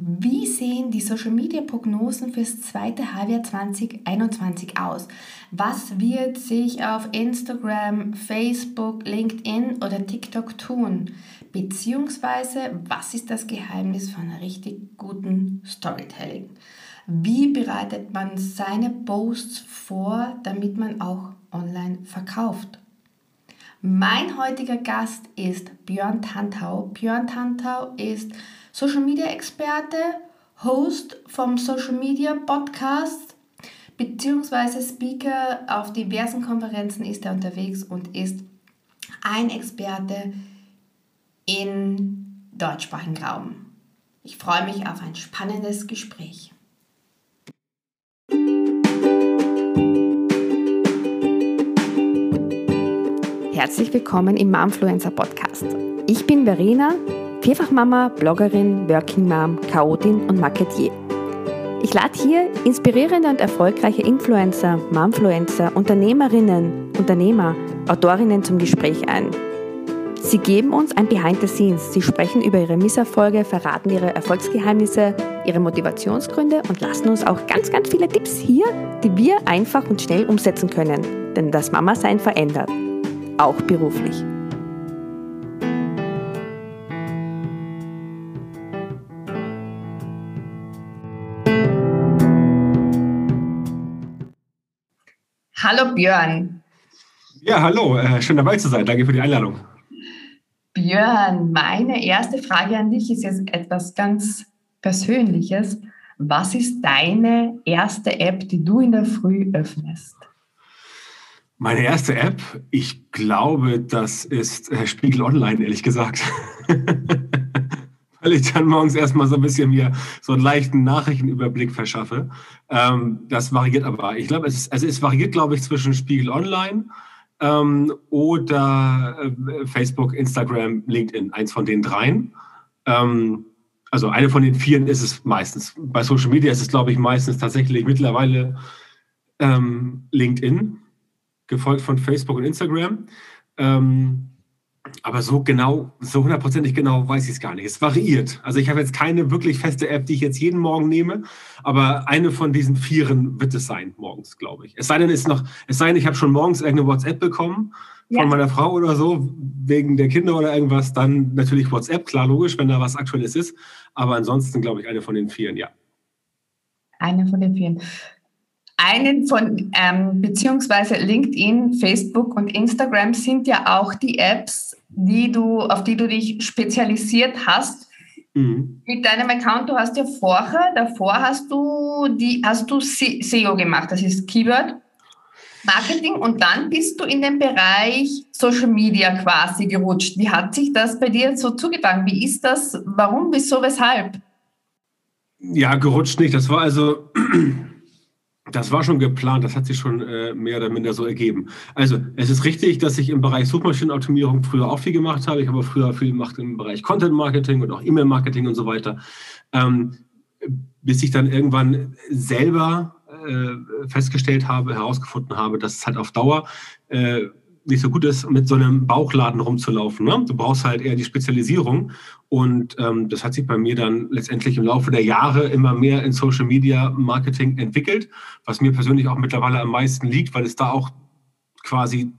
Wie sehen die Social Media Prognosen fürs zweite Halbjahr 2021 aus? Was wird sich auf Instagram, Facebook, LinkedIn oder TikTok tun? Beziehungsweise, was ist das Geheimnis von richtig guten Storytelling? Wie bereitet man seine Posts vor, damit man auch online verkauft? Mein heutiger Gast ist Björn Tantau. Björn Tantau ist Social Media Experte, Host vom Social Media Podcast beziehungsweise Speaker auf diversen Konferenzen ist er unterwegs und ist ein Experte in deutschsprachigen Raum. Ich freue mich auf ein spannendes Gespräch. Herzlich willkommen im Momfluencer Podcast. Ich bin Verena, Vierfachmama, Bloggerin, Working Mom, Chaotin und Marketier. Ich lade hier inspirierende und erfolgreiche Influencer, Momfluencer, Unternehmerinnen, Unternehmer, Autorinnen zum Gespräch ein. Sie geben uns ein Behind the Scenes. Sie sprechen über ihre Misserfolge, verraten ihre Erfolgsgeheimnisse, ihre Motivationsgründe und lassen uns auch ganz, ganz viele Tipps hier, die wir einfach und schnell umsetzen können. Denn das Mama-Sein verändert auch beruflich. Hallo Björn. Ja, hallo, äh, schön dabei zu sein. Danke für die Einladung. Björn, meine erste Frage an dich ist jetzt etwas ganz Persönliches. Was ist deine erste App, die du in der Früh öffnest? Meine erste App, ich glaube, das ist äh, Spiegel Online, ehrlich gesagt. Weil ich dann morgens erstmal so ein bisschen mir so einen leichten Nachrichtenüberblick verschaffe. Ähm, das variiert aber. Ich glaube, es, also es variiert, glaube ich, zwischen Spiegel Online ähm, oder äh, Facebook, Instagram, LinkedIn, eins von den dreien. Ähm, also eine von den vieren ist es meistens. Bei Social Media ist es, glaube ich, meistens tatsächlich mittlerweile ähm, LinkedIn gefolgt von Facebook und Instagram. Ähm, aber so genau, so hundertprozentig genau weiß ich es gar nicht. Es variiert. Also ich habe jetzt keine wirklich feste App, die ich jetzt jeden Morgen nehme, aber eine von diesen Vieren wird es sein, morgens, glaube ich. Es sei denn, ist noch, es sei denn, ich habe schon morgens irgendeine WhatsApp bekommen von ja. meiner Frau oder so, wegen der Kinder oder irgendwas, dann natürlich WhatsApp, klar, logisch, wenn da was Aktuelles ist. Aber ansonsten, glaube ich, eine von den Vieren, ja. Eine von den Vieren einen von, ähm, beziehungsweise LinkedIn, Facebook und Instagram sind ja auch die Apps, die du, auf die du dich spezialisiert hast. Mhm. Mit deinem Account, du hast ja vorher, davor hast du die, hast du SEO gemacht, das ist Keyword Marketing und dann bist du in den Bereich Social Media quasi gerutscht. Wie hat sich das bei dir so zugetragen? Wie ist das? Warum, wieso, weshalb? Ja, gerutscht nicht. Das war also das war schon geplant, das hat sich schon äh, mehr oder minder so ergeben. Also es ist richtig, dass ich im Bereich Suchmaschinenoptimierung früher auch viel gemacht habe. Ich habe früher viel gemacht im Bereich Content Marketing und auch E-Mail-Marketing und so weiter. Ähm, bis ich dann irgendwann selber äh, festgestellt habe, herausgefunden habe, dass es halt auf Dauer äh, nicht so gut ist, mit so einem Bauchladen rumzulaufen. Ne? Du brauchst halt eher die Spezialisierung. Und ähm, das hat sich bei mir dann letztendlich im Laufe der Jahre immer mehr in Social Media Marketing entwickelt, was mir persönlich auch mittlerweile am meisten liegt, weil es da auch quasi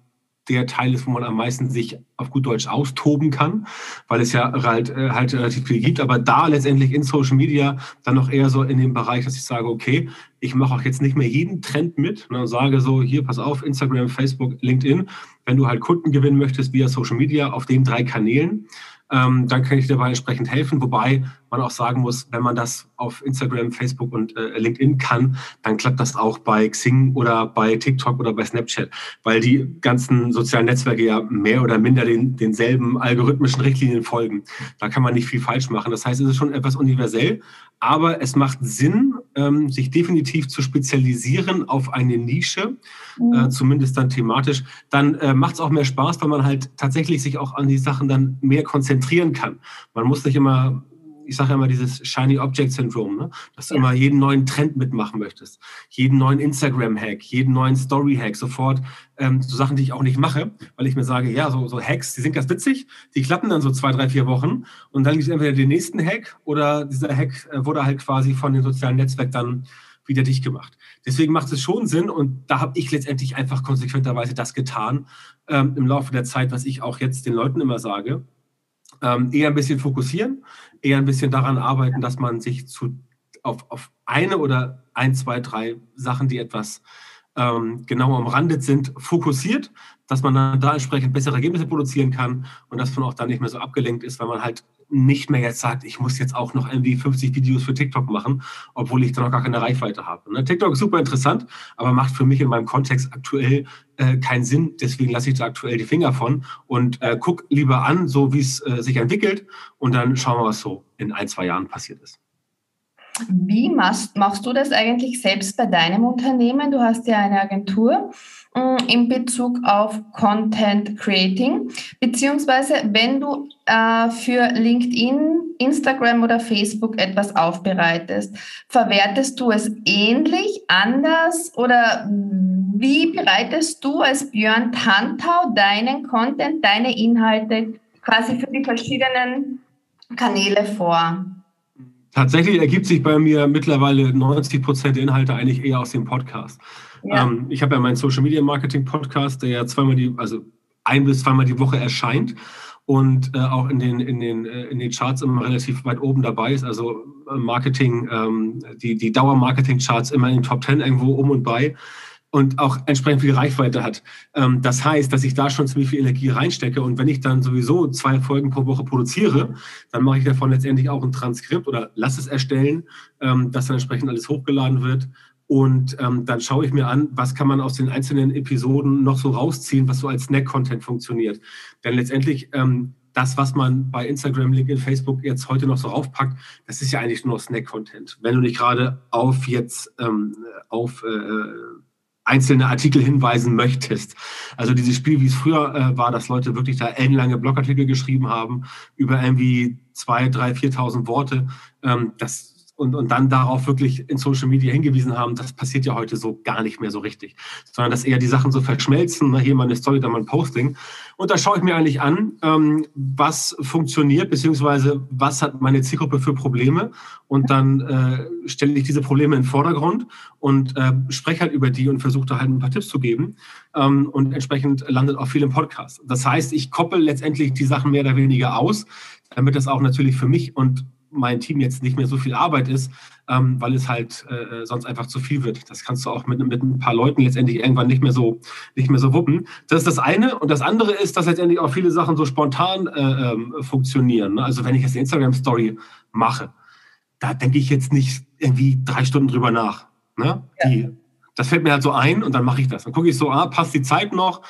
der Teil ist, wo man am meisten sich auf gut Deutsch austoben kann, weil es ja halt, äh, halt relativ viel gibt. Aber da letztendlich in Social Media dann noch eher so in dem Bereich, dass ich sage, okay, ich mache auch jetzt nicht mehr jeden Trend mit ne, und sage so, hier, pass auf, Instagram, Facebook, LinkedIn. Wenn du halt Kunden gewinnen möchtest via Social Media auf den drei Kanälen, ähm, dann kann ich dir dabei entsprechend helfen. Wobei man auch sagen muss, wenn man das auf Instagram, Facebook und äh, LinkedIn kann, dann klappt das auch bei Xing oder bei TikTok oder bei Snapchat, weil die ganzen sozialen Netzwerke ja mehr oder minder den, denselben algorithmischen Richtlinien folgen. Da kann man nicht viel falsch machen. Das heißt, es ist schon etwas universell, aber es macht Sinn, ähm, sich definitiv zu spezialisieren auf eine Nische, mhm. äh, zumindest dann thematisch. Dann äh, macht es auch mehr Spaß, weil man halt tatsächlich sich auch an die Sachen dann mehr konzentrieren kann. Man muss nicht immer ich sage ja immer dieses Shiny Object Syndrome, ne? dass du ja. immer jeden neuen Trend mitmachen möchtest, jeden neuen Instagram-Hack, jeden neuen Story-Hack, sofort ähm, so Sachen, die ich auch nicht mache, weil ich mir sage, ja, so, so Hacks, die sind ganz witzig, die klappen dann so zwei, drei, vier Wochen und dann gibt es entweder den nächsten Hack oder dieser Hack äh, wurde halt quasi von dem sozialen Netzwerk dann wieder dicht gemacht. Deswegen macht es schon Sinn und da habe ich letztendlich einfach konsequenterweise das getan ähm, im Laufe der Zeit, was ich auch jetzt den Leuten immer sage. Ähm, eher ein bisschen fokussieren, eher ein bisschen daran arbeiten, dass man sich zu, auf, auf eine oder ein, zwei, drei Sachen, die etwas ähm, genauer umrandet sind, fokussiert, dass man dann da entsprechend bessere Ergebnisse produzieren kann und dass man auch dann nicht mehr so abgelenkt ist, weil man halt nicht mehr jetzt sagt, ich muss jetzt auch noch irgendwie 50 Videos für TikTok machen, obwohl ich da noch gar keine Reichweite habe. Ne? TikTok ist super interessant, aber macht für mich in meinem Kontext aktuell äh, keinen Sinn. Deswegen lasse ich da aktuell die Finger von und äh, guck lieber an, so wie es äh, sich entwickelt und dann schauen wir, was so in ein, zwei Jahren passiert ist. Wie machst, machst du das eigentlich selbst bei deinem Unternehmen? Du hast ja eine Agentur in Bezug auf Content Creating, beziehungsweise wenn du äh, für LinkedIn, Instagram oder Facebook etwas aufbereitest, verwertest du es ähnlich, anders oder wie bereitest du als Björn Tantau deinen Content, deine Inhalte quasi für die verschiedenen Kanäle vor? Tatsächlich ergibt sich bei mir mittlerweile 90 Prozent der Inhalte eigentlich eher aus dem Podcast. Ähm, ich habe ja meinen Social Media Marketing Podcast, der ja zweimal die, also ein bis zweimal die Woche erscheint und äh, auch in den, in, den, äh, in den Charts immer relativ weit oben dabei ist. Also äh, Marketing, ähm, die, die Dauer-Marketing-Charts immer in den Top 10 irgendwo um und bei und auch entsprechend viel Reichweite hat. Ähm, das heißt, dass ich da schon ziemlich viel Energie reinstecke und wenn ich dann sowieso zwei Folgen pro Woche produziere, dann mache ich davon letztendlich auch ein Transkript oder lasse es erstellen, ähm, dass dann entsprechend alles hochgeladen wird und ähm, dann schaue ich mir an, was kann man aus den einzelnen Episoden noch so rausziehen, was so als Snack-Content funktioniert. Denn letztendlich das, was man bei Instagram, LinkedIn, Facebook jetzt heute noch so raufpackt, das ist ja eigentlich nur Snack-Content. Wenn du nicht gerade auf jetzt ähm, auf äh, einzelne Artikel hinweisen möchtest. Also dieses Spiel, wie es früher äh, war, dass Leute wirklich da ellenlange Blogartikel geschrieben haben, über irgendwie zwei, drei, 4.000 Worte, ähm, das und, und dann darauf wirklich in Social Media hingewiesen haben, das passiert ja heute so gar nicht mehr so richtig, sondern dass eher die Sachen so verschmelzen, ne, hier mal eine Story, dann mal ein Posting. Und da schaue ich mir eigentlich an, ähm, was funktioniert, beziehungsweise was hat meine Zielgruppe für Probleme und dann äh, stelle ich diese Probleme in den Vordergrund und äh, spreche halt über die und versuche da halt ein paar Tipps zu geben ähm, und entsprechend landet auch viel im Podcast. Das heißt, ich koppel letztendlich die Sachen mehr oder weniger aus, damit das auch natürlich für mich und mein Team jetzt nicht mehr so viel Arbeit ist, ähm, weil es halt äh, sonst einfach zu viel wird. Das kannst du auch mit, mit ein paar Leuten letztendlich irgendwann nicht mehr so nicht mehr so wuppen. Das ist das eine. Und das andere ist, dass letztendlich auch viele Sachen so spontan äh, ähm, funktionieren. Ne? Also wenn ich jetzt eine Instagram-Story mache, da denke ich jetzt nicht irgendwie drei Stunden drüber nach. Ne? Ja. Die, das fällt mir halt so ein und dann mache ich das. Dann gucke ich so, ah, passt die Zeit noch?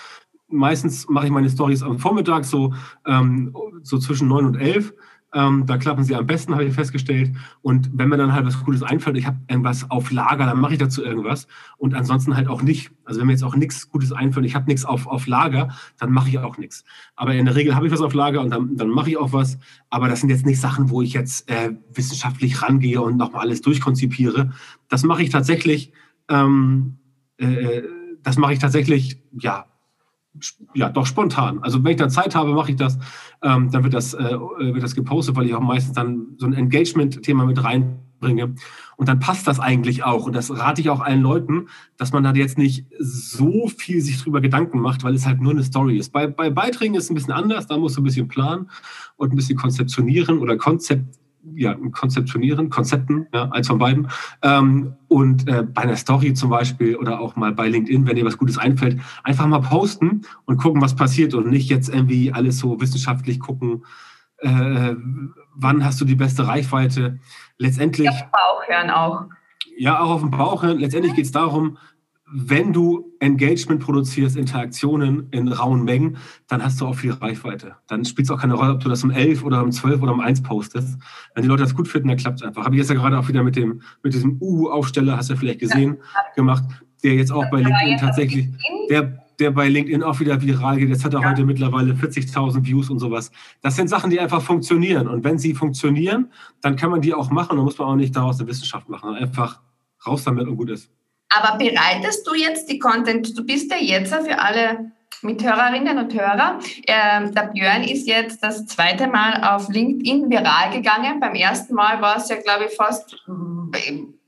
Meistens mache ich meine Stories am Vormittag so, ähm, so zwischen neun und elf ähm, da klappen sie am besten, habe ich festgestellt. Und wenn mir dann halt was Cooles einfällt, ich habe irgendwas auf Lager, dann mache ich dazu irgendwas. Und ansonsten halt auch nicht. Also wenn mir jetzt auch nichts Gutes einfällt, ich habe nichts auf, auf Lager, dann mache ich auch nichts. Aber in der Regel habe ich was auf Lager und dann, dann mache ich auch was. Aber das sind jetzt nicht Sachen, wo ich jetzt äh, wissenschaftlich rangehe und nochmal alles durchkonzipiere. Das mache ich tatsächlich, ähm, äh, das mache ich tatsächlich, ja, ja, doch spontan. Also wenn ich da Zeit habe, mache ich das. Ähm, dann wird das, äh, wird das gepostet, weil ich auch meistens dann so ein Engagement-Thema mit reinbringe. Und dann passt das eigentlich auch. Und das rate ich auch allen Leuten, dass man da jetzt nicht so viel sich drüber Gedanken macht, weil es halt nur eine Story ist. Bei, bei Beiträgen ist es ein bisschen anders. Da musst du ein bisschen planen und ein bisschen konzeptionieren oder Konzept ja, konzeptionieren, Konzepten, ja, eins von beiden. Ähm, und äh, bei einer Story zum Beispiel oder auch mal bei LinkedIn, wenn dir was Gutes einfällt, einfach mal posten und gucken, was passiert und nicht jetzt irgendwie alles so wissenschaftlich gucken, äh, wann hast du die beste Reichweite. Letztendlich. Ja, Bauch hören auch. Ja, auch auf dem Bauch hören. Letztendlich geht es darum, wenn du Engagement produzierst, Interaktionen in rauen Mengen, dann hast du auch viel Reichweite. Dann spielt es auch keine Rolle, ob du das um 11 oder um 12 oder um 1 postest. Wenn die Leute das gut finden, dann klappt es einfach. Habe ich jetzt ja gerade auch wieder mit, dem, mit diesem U-Aufsteller, hast du ja vielleicht gesehen, ja. gemacht, der jetzt auch bei LinkedIn tatsächlich, der, der bei LinkedIn auch wieder viral geht. Jetzt hat er ja. heute mittlerweile 40.000 Views und sowas. Das sind Sachen, die einfach funktionieren. Und wenn sie funktionieren, dann kann man die auch machen. Da muss man auch nicht daraus eine Wissenschaft machen. Einfach raus damit und gut ist. Aber bereitest du jetzt die Content? Du bist ja jetzt für alle Mithörerinnen und Hörer. Ähm, der Björn ist jetzt das zweite Mal auf LinkedIn viral gegangen. Beim ersten Mal war es ja, glaube ich, fast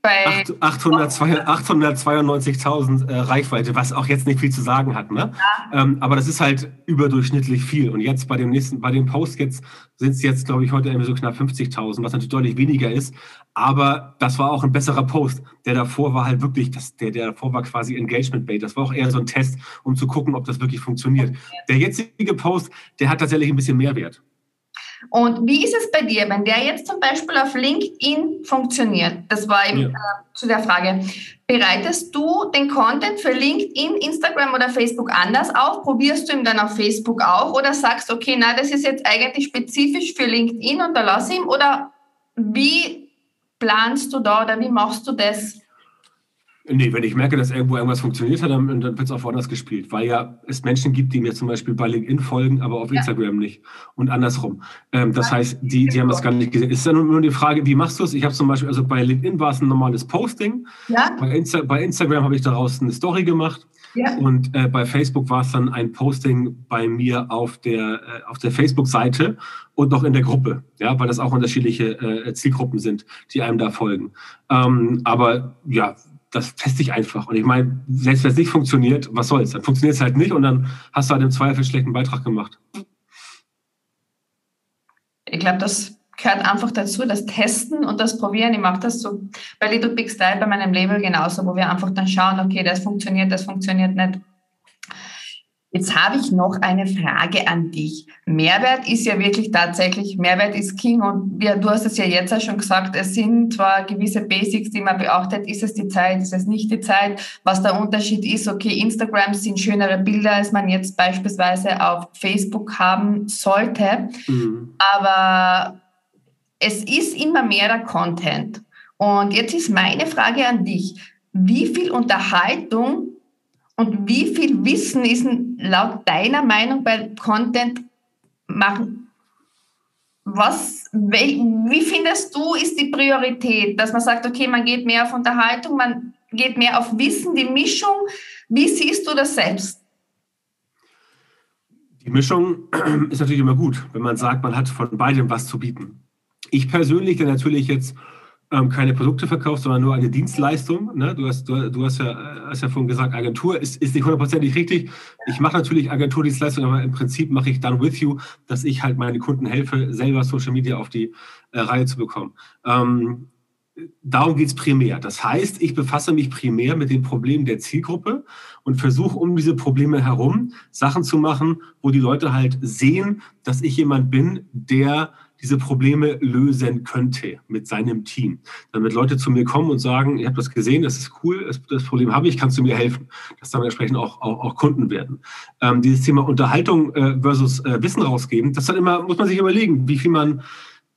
bei 892.000 äh, Reichweite, was auch jetzt nicht viel zu sagen hat. Ne? Ja. Ähm, aber das ist halt überdurchschnittlich viel. Und jetzt bei dem nächsten, bei dem Post jetzt sind es jetzt, glaube ich, heute irgendwie so knapp 50.000, was natürlich deutlich weniger ist. Aber das war auch ein besserer Post. Der davor war halt wirklich, das, der, der davor war quasi Engagement Bait. Das war auch eher so ein Test, um zu gucken, ob das wirklich funktioniert. Der jetzige Post, der hat tatsächlich ein bisschen Mehrwert. Und wie ist es bei dir, wenn der jetzt zum Beispiel auf LinkedIn funktioniert? Das war eben ja. äh, zu der Frage. Bereitest du den Content für LinkedIn, Instagram oder Facebook anders auf? Probierst du ihn dann auf Facebook auch oder sagst, okay, na, das ist jetzt eigentlich spezifisch für LinkedIn und da lass ihn? Oder wie planst du da oder wie machst du das? Nee, wenn ich merke, dass irgendwo irgendwas funktioniert hat, dann, dann wird es auch woanders gespielt. Weil ja es Menschen gibt, die mir zum Beispiel bei LinkedIn folgen, aber auf ja. Instagram nicht. Und andersrum. Ähm, das heißt, die, die haben das gar nicht gesehen. Es ist dann nur die Frage, wie machst du es? Ich habe zum Beispiel, also bei LinkedIn war es ein normales Posting. Ja. Bei, Insta bei Instagram habe ich daraus eine Story gemacht. Ja. Und äh, bei Facebook war es dann ein Posting bei mir auf der, äh, auf der Facebook-Seite und noch in der Gruppe, ja, weil das auch unterschiedliche äh, Zielgruppen sind, die einem da folgen. Ähm, aber ja, das teste ich einfach. Und ich meine, selbst wenn es nicht funktioniert, was soll's? Dann funktioniert es halt nicht und dann hast du halt im Zweifel schlechten Beitrag gemacht. Ich glaube, das gehört einfach dazu, das Testen und das Probieren. Ich mache das so bei Little Big Style bei meinem Label genauso, wo wir einfach dann schauen, okay, das funktioniert, das funktioniert nicht. Jetzt habe ich noch eine Frage an dich. Mehrwert ist ja wirklich tatsächlich, Mehrwert ist King und wir, du hast es ja jetzt auch schon gesagt, es sind zwar gewisse Basics, die man beachtet, ist es die Zeit, ist es nicht die Zeit, was der Unterschied ist, okay, Instagram sind schönere Bilder, als man jetzt beispielsweise auf Facebook haben sollte, mhm. aber es ist immer mehr der Content. Und jetzt ist meine Frage an dich, wie viel Unterhaltung und wie viel Wissen ist laut deiner Meinung bei Content machen? Was, wie findest du, ist die Priorität, dass man sagt, okay, man geht mehr auf Unterhaltung, man geht mehr auf Wissen, die Mischung. Wie siehst du das selbst? Die Mischung ist natürlich immer gut, wenn man sagt, man hat von beidem was zu bieten. Ich persönlich, der natürlich jetzt ähm, keine Produkte verkaufst, sondern nur eine Dienstleistung. Ne? Du, hast, du, du hast, ja, hast ja vorhin gesagt, Agentur ist, ist nicht hundertprozentig richtig. Ich mache natürlich Agenturdienstleistungen, aber im Prinzip mache ich dann with you, dass ich halt meine Kunden helfe, selber Social Media auf die äh, Reihe zu bekommen. Ähm, darum geht es primär. Das heißt, ich befasse mich primär mit den Problemen der Zielgruppe und versuche um diese Probleme herum Sachen zu machen, wo die Leute halt sehen, dass ich jemand bin, der diese Probleme lösen könnte mit seinem Team. Damit Leute zu mir kommen und sagen, ich habe das gesehen, das ist cool, das, Problem habe ich, kannst du mir helfen? Dass dann entsprechend auch, auch, auch Kunden werden. Ähm, dieses Thema Unterhaltung äh, versus äh, Wissen rausgeben, das dann immer, muss man sich überlegen, wie viel man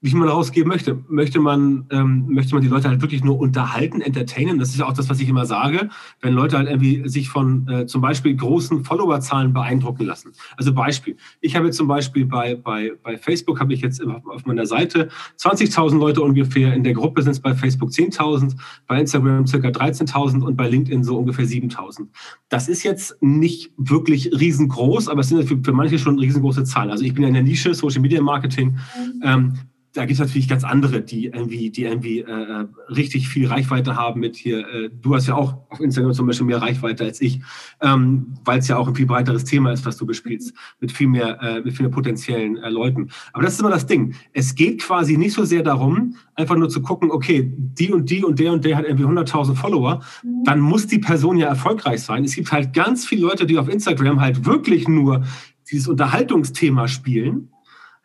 wie man rausgeben möchte. Möchte man, ähm, möchte man die Leute halt wirklich nur unterhalten, entertainen? Das ist ja auch das, was ich immer sage, wenn Leute halt irgendwie sich von äh, zum Beispiel großen Followerzahlen beeindrucken lassen. Also Beispiel. Ich habe jetzt zum Beispiel bei, bei, bei Facebook habe ich jetzt auf meiner Seite 20.000 Leute ungefähr. In der Gruppe sind es bei Facebook 10.000, bei Instagram circa 13.000 und bei LinkedIn so ungefähr 7.000. Das ist jetzt nicht wirklich riesengroß, aber es sind für, für manche schon riesengroße Zahlen. Also ich bin ja in der Nische Social Media Marketing. Mhm. Ähm, da gibt es natürlich ganz andere, die irgendwie, die irgendwie äh, richtig viel Reichweite haben mit hier. Äh, du hast ja auch auf Instagram zum Beispiel mehr Reichweite als ich, ähm, weil es ja auch ein viel breiteres Thema ist, was du bespielst, mit viel mehr, äh, mit viel mehr potenziellen äh, Leuten. Aber das ist immer das Ding. Es geht quasi nicht so sehr darum, einfach nur zu gucken, okay, die und die und der und der hat irgendwie 100.000 Follower, dann muss die Person ja erfolgreich sein. Es gibt halt ganz viele Leute, die auf Instagram halt wirklich nur dieses Unterhaltungsthema spielen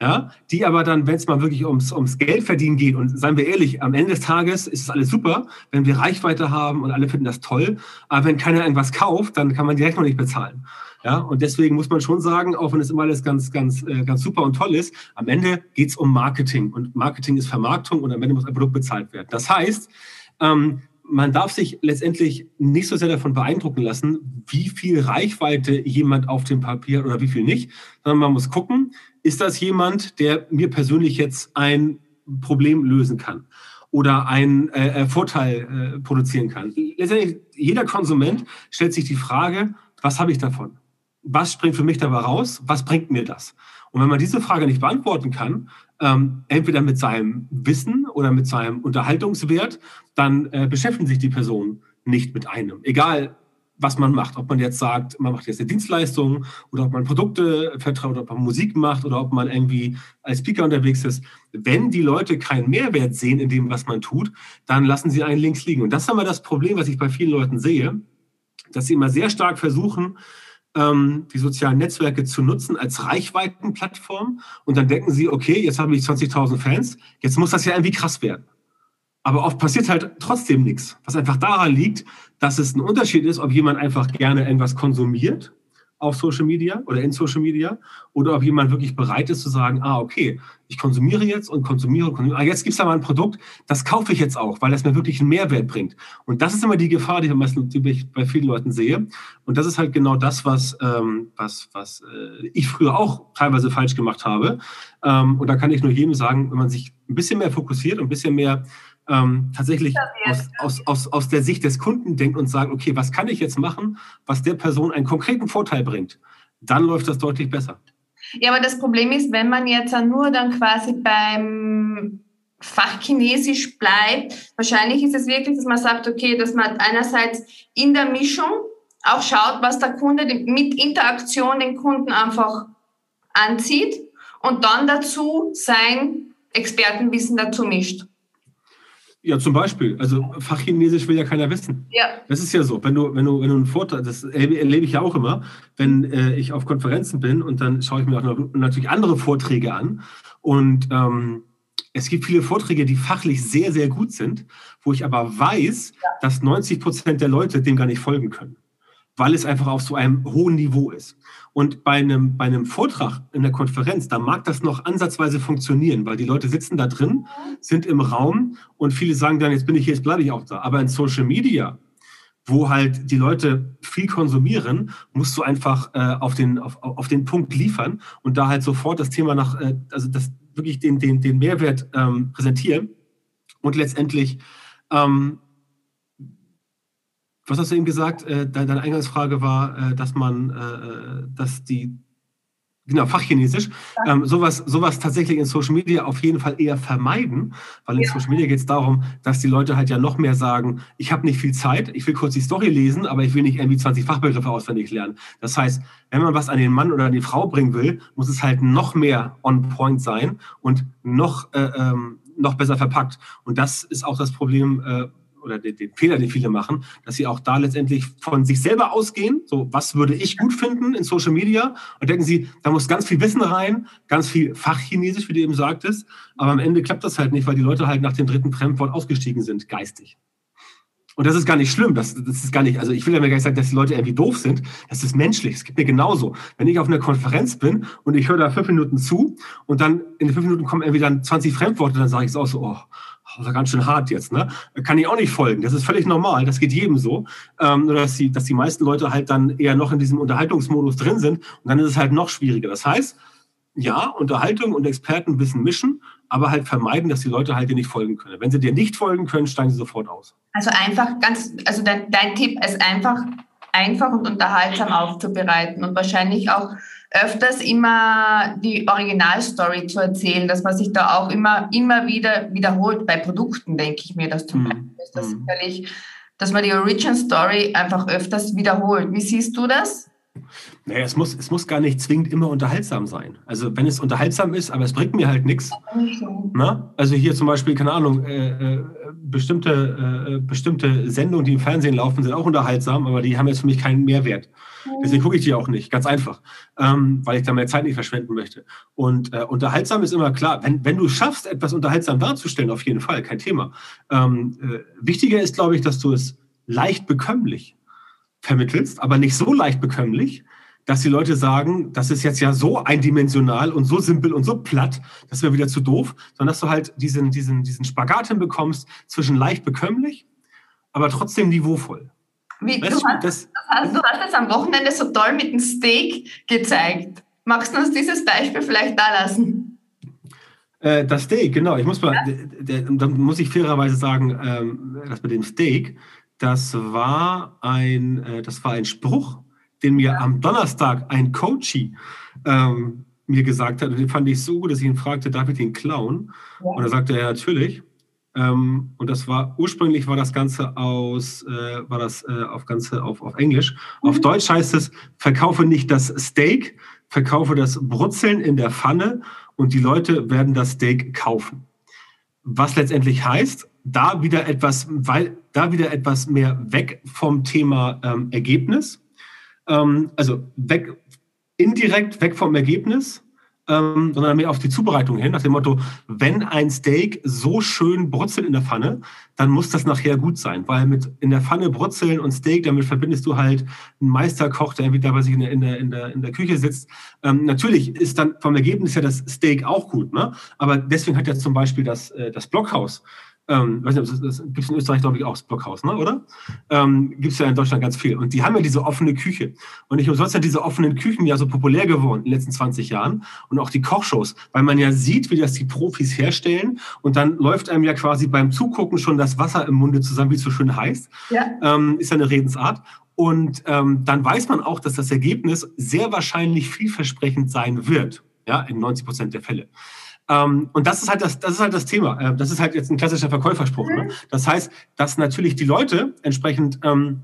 ja, die aber dann, wenn es mal wirklich ums, ums Geld verdienen geht, und seien wir ehrlich, am Ende des Tages ist es alles super, wenn wir Reichweite haben und alle finden das toll, aber wenn keiner irgendwas kauft, dann kann man die Rechnung nicht bezahlen. Ja, und deswegen muss man schon sagen, auch wenn es immer alles ganz, ganz, äh, ganz super und toll ist, am Ende geht es um Marketing und Marketing ist Vermarktung und am Ende muss ein Produkt bezahlt werden. Das heißt, ähm, man darf sich letztendlich nicht so sehr davon beeindrucken lassen, wie viel Reichweite jemand auf dem Papier oder wie viel nicht, sondern man muss gucken, ist das jemand, der mir persönlich jetzt ein Problem lösen kann oder einen äh, äh, Vorteil äh, produzieren kann. Letztendlich, jeder Konsument stellt sich die Frage, was habe ich davon? Was springt für mich dabei raus? Was bringt mir das? Und wenn man diese Frage nicht beantworten kann, ähm, entweder mit seinem Wissen oder mit seinem Unterhaltungswert, dann äh, beschäftigen sich die Personen nicht mit einem. Egal, was man macht. Ob man jetzt sagt, man macht jetzt eine Dienstleistung oder ob man Produkte vertraut, ob man Musik macht oder ob man irgendwie als Speaker unterwegs ist. Wenn die Leute keinen Mehrwert sehen in dem, was man tut, dann lassen sie einen links liegen. Und das ist immer das Problem, was ich bei vielen Leuten sehe, dass sie immer sehr stark versuchen, ähm, die sozialen Netzwerke zu nutzen als Reichweitenplattform. Und dann denken sie, okay, jetzt habe ich 20.000 Fans, jetzt muss das ja irgendwie krass werden. Aber oft passiert halt trotzdem nichts, was einfach daran liegt, dass es ein Unterschied ist, ob jemand einfach gerne irgendwas konsumiert auf Social Media oder in Social Media oder ob jemand wirklich bereit ist zu sagen, ah, okay, ich konsumiere jetzt und konsumiere konsumiere. Ah, jetzt gibt es da mal ein Produkt, das kaufe ich jetzt auch, weil das mir wirklich einen Mehrwert bringt. Und das ist immer die Gefahr, die, ich bei vielen Leuten sehe. Und das ist halt genau das, was, ähm, was, was äh, ich früher auch teilweise falsch gemacht habe. Ähm, und da kann ich nur jedem sagen, wenn man sich ein bisschen mehr fokussiert und ein bisschen mehr ähm, tatsächlich aus, aus, aus, aus der Sicht des Kunden denkt und sagt, okay, was kann ich jetzt machen, was der Person einen konkreten Vorteil bringt, dann läuft das deutlich besser. Ja, aber das Problem ist, wenn man jetzt nur dann quasi beim Fach Chinesisch bleibt, wahrscheinlich ist es wirklich, dass man sagt, okay, dass man einerseits in der Mischung auch schaut, was der Kunde mit Interaktion den Kunden einfach anzieht und dann dazu sein Expertenwissen dazu mischt. Ja, zum Beispiel. Also Fachchinesisch will ja keiner wissen. Ja. Das ist ja so. Wenn du, wenn du, wenn du einen Vortrag, das erlebe ich ja auch immer, wenn äh, ich auf Konferenzen bin und dann schaue ich mir auch natürlich andere Vorträge an. Und ähm, es gibt viele Vorträge, die fachlich sehr, sehr gut sind, wo ich aber weiß, ja. dass 90 Prozent der Leute dem gar nicht folgen können weil es einfach auf so einem hohen Niveau ist. Und bei einem, bei einem Vortrag in der Konferenz, da mag das noch ansatzweise funktionieren, weil die Leute sitzen da drin, sind im Raum und viele sagen dann, jetzt bin ich hier, jetzt bleibe ich auch da. Aber in Social Media, wo halt die Leute viel konsumieren, musst du einfach äh, auf, den, auf, auf den Punkt liefern und da halt sofort das Thema nach, äh, also das wirklich den, den, den Mehrwert ähm, präsentieren und letztendlich ähm, was hast du eben gesagt? Äh, deine Eingangsfrage war, äh, dass man, äh, dass die, genau, Fachchinesisch, ähm, sowas, sowas tatsächlich in Social Media auf jeden Fall eher vermeiden, weil in ja. Social Media geht es darum, dass die Leute halt ja noch mehr sagen, ich habe nicht viel Zeit, ich will kurz die Story lesen, aber ich will nicht irgendwie 20 Fachbegriffe auswendig lernen. Das heißt, wenn man was an den Mann oder an die Frau bringen will, muss es halt noch mehr on point sein und noch, äh, ähm, noch besser verpackt. Und das ist auch das Problem, äh, oder den, den, Fehler, den viele machen, dass sie auch da letztendlich von sich selber ausgehen. So, was würde ich gut finden in Social Media? Und denken sie, da muss ganz viel Wissen rein, ganz viel Fachchinesisch, wie du eben sagtest. Aber am Ende klappt das halt nicht, weil die Leute halt nach dem dritten Fremdwort ausgestiegen sind, geistig. Und das ist gar nicht schlimm. Das, das ist gar nicht, also ich will ja gar nicht sagen, dass die Leute irgendwie doof sind. Das ist menschlich. Es gibt mir genauso. Wenn ich auf einer Konferenz bin und ich höre da fünf Minuten zu und dann in den fünf Minuten kommen irgendwie dann 20 Fremdworte, dann sage ich es auch so, oh, das ist ganz schön hart jetzt, ne? Kann ich auch nicht folgen. Das ist völlig normal. Das geht jedem so. Ähm, nur dass die, dass die meisten Leute halt dann eher noch in diesem Unterhaltungsmodus drin sind und dann ist es halt noch schwieriger. Das heißt, ja, Unterhaltung und Expertenwissen mischen, aber halt vermeiden, dass die Leute halt dir nicht folgen können. Wenn sie dir nicht folgen können, steigen sie sofort aus. Also einfach ganz, also dein, dein Tipp ist einfach einfach und unterhaltsam aufzubereiten und wahrscheinlich auch öfters immer die Originalstory zu erzählen, dass man sich da auch immer, immer wieder wiederholt. Bei Produkten denke ich mir das zum mhm. Beispiel. Ist das mhm. sicherlich, dass man die Origin Story einfach öfters wiederholt. Wie siehst du das? Naja, es muss, es muss gar nicht zwingend immer unterhaltsam sein. Also wenn es unterhaltsam ist, aber es bringt mir halt nichts. Also hier zum Beispiel, keine Ahnung, äh, äh, bestimmte, äh, bestimmte Sendungen, die im Fernsehen laufen, sind auch unterhaltsam, aber die haben jetzt für mich keinen Mehrwert. Deswegen gucke ich die auch nicht, ganz einfach, ähm, weil ich da meine Zeit nicht verschwenden möchte. Und äh, unterhaltsam ist immer klar, wenn, wenn du schaffst, etwas unterhaltsam darzustellen, auf jeden Fall, kein Thema. Ähm, äh, wichtiger ist, glaube ich, dass du es leicht bekömmlich vermittelst, aber nicht so leicht bekömmlich, dass die Leute sagen, das ist jetzt ja so eindimensional und so simpel und so platt, das wäre wieder zu doof, sondern dass du halt diesen, diesen, diesen Spagat hinbekommst zwischen leicht bekömmlich aber trotzdem niveauvoll. Wie, weißt du, hast, das, das du hast es am Wochenende so toll mit dem Steak gezeigt. Magst du uns dieses Beispiel vielleicht da lassen? Äh, das Steak, genau. Ich muss mal, ja? dann muss ich fairerweise sagen, ähm, dass mit dem Steak, das war ein, äh, das war ein Spruch, den mir am Donnerstag ein Coachie ähm, mir gesagt hat. Und den fand ich so gut, dass ich ihn fragte, darf ich den klauen? Ja. Und er sagte, ja, natürlich. Ähm, und das war ursprünglich war das Ganze aus, äh, war das äh, auf Ganze auf, auf Englisch. Mhm. Auf Deutsch heißt es, verkaufe nicht das Steak, verkaufe das Brutzeln in der Pfanne und die Leute werden das Steak kaufen. Was letztendlich heißt, da wieder etwas, weil da wieder etwas mehr weg vom Thema ähm, Ergebnis, ähm, also weg indirekt weg vom Ergebnis ähm, sondern mehr auf die Zubereitung hin, nach dem Motto, wenn ein Steak so schön brutzelt in der Pfanne, dann muss das nachher gut sein, weil mit in der Pfanne brutzeln und Steak, damit verbindest du halt einen Meisterkoch, der irgendwie da sich in der, in der, in der, in der Küche sitzt. Ähm, natürlich ist dann vom Ergebnis ja das Steak auch gut, ne? aber deswegen hat ja zum Beispiel das, äh, das Blockhaus ähm, weiß nicht, das, das gibt es in Österreich, glaube ich, auch das Blockhaus, ne? oder? Ähm, gibt es ja in Deutschland ganz viel. Und die haben ja diese offene Küche. Und nicht umsonst sind diese offenen Küchen ja so populär geworden in den letzten 20 Jahren. Und auch die Kochshows, weil man ja sieht, wie das die Profis herstellen. Und dann läuft einem ja quasi beim Zugucken schon das Wasser im Munde zusammen, wie es so schön heißt. Ja. Ähm, ist ja eine Redensart. Und ähm, dann weiß man auch, dass das Ergebnis sehr wahrscheinlich vielversprechend sein wird. Ja, in 90 Prozent der Fälle. Ähm, und das ist halt das, das ist halt das Thema. Äh, das ist halt jetzt ein klassischer Verkäuferspruch. Ne? Mhm. Das heißt, dass natürlich die Leute entsprechend ähm,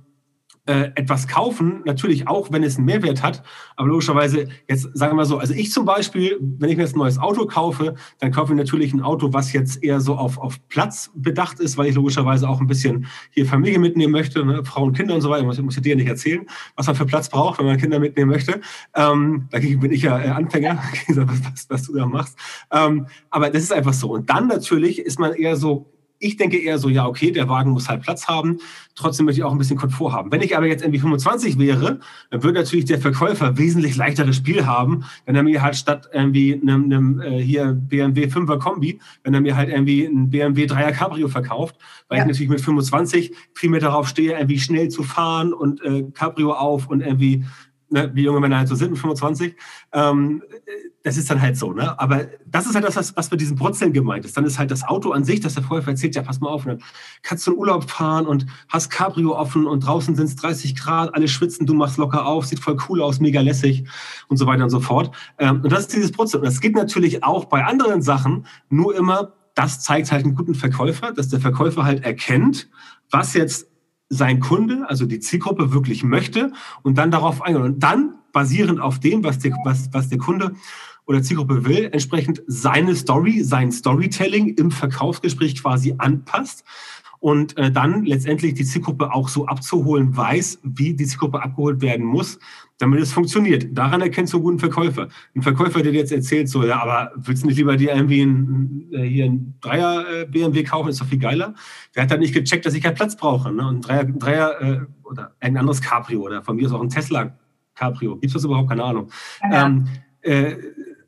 äh, etwas kaufen, natürlich auch, wenn es einen Mehrwert hat. Aber logischerweise, jetzt sagen wir mal so, also ich zum Beispiel, wenn ich mir jetzt ein neues Auto kaufe, dann kaufe ich natürlich ein Auto, was jetzt eher so auf, auf Platz bedacht ist, weil ich logischerweise auch ein bisschen hier Familie mitnehmen möchte, ne? Frauen, Kinder und so weiter. Ich muss, ich dir nicht erzählen, was man für Platz braucht, wenn man Kinder mitnehmen möchte. Ähm, dagegen bin ich ja äh, Anfänger, was, was, was, du da machst. Ähm, aber das ist einfach so. Und dann natürlich ist man eher so ich denke eher so, ja, okay, der Wagen muss halt Platz haben. Trotzdem möchte ich auch ein bisschen Komfort haben. Wenn ich aber jetzt irgendwie 25 wäre, dann würde natürlich der Verkäufer wesentlich leichteres Spiel haben, wenn er mir halt statt irgendwie einem, einem äh, hier BMW 5er Kombi, wenn er mir halt irgendwie ein BMW 3er Cabrio verkauft, weil ja. ich natürlich mit 25 viel mehr darauf stehe, irgendwie schnell zu fahren und äh, Cabrio auf und irgendwie ne, wie junge Männer halt so sind mit 25. Ähm, das ist dann halt so, ne? Aber das ist halt das, was, was mit diesem Brutzeln gemeint ist. Dann ist halt das Auto an sich, dass der Vorher erzählt, ja, pass mal auf, dann kannst du in Urlaub fahren und hast Cabrio offen und draußen sind es 30 Grad, alle schwitzen, du machst locker auf, sieht voll cool aus, mega lässig und so weiter und so fort. Ähm, und das ist dieses Brutzeln. Und das geht natürlich auch bei anderen Sachen, nur immer, das zeigt halt einen guten Verkäufer, dass der Verkäufer halt erkennt, was jetzt sein Kunde, also die Zielgruppe wirklich möchte und dann darauf eingehen. Und dann basierend auf dem, was der, was, was der Kunde oder Zielgruppe will, entsprechend seine Story, sein Storytelling im Verkaufsgespräch quasi anpasst und äh, dann letztendlich die Zielgruppe auch so abzuholen weiß, wie die Zielgruppe abgeholt werden muss, damit es funktioniert. Daran erkennst du einen guten Verkäufer. Ein Verkäufer, der dir jetzt erzählt, so, ja, aber willst du nicht lieber dir irgendwie ein, äh, hier ein Dreier äh, BMW kaufen, ist doch viel geiler. Der hat dann nicht gecheckt, dass ich keinen Platz brauche. Ne? Und ein Dreier, Dreier äh, oder ein anderes Cabrio oder von mir ist auch ein Tesla Cabrio. Gibt es das überhaupt? Keine Ahnung. Ja. Ähm, äh,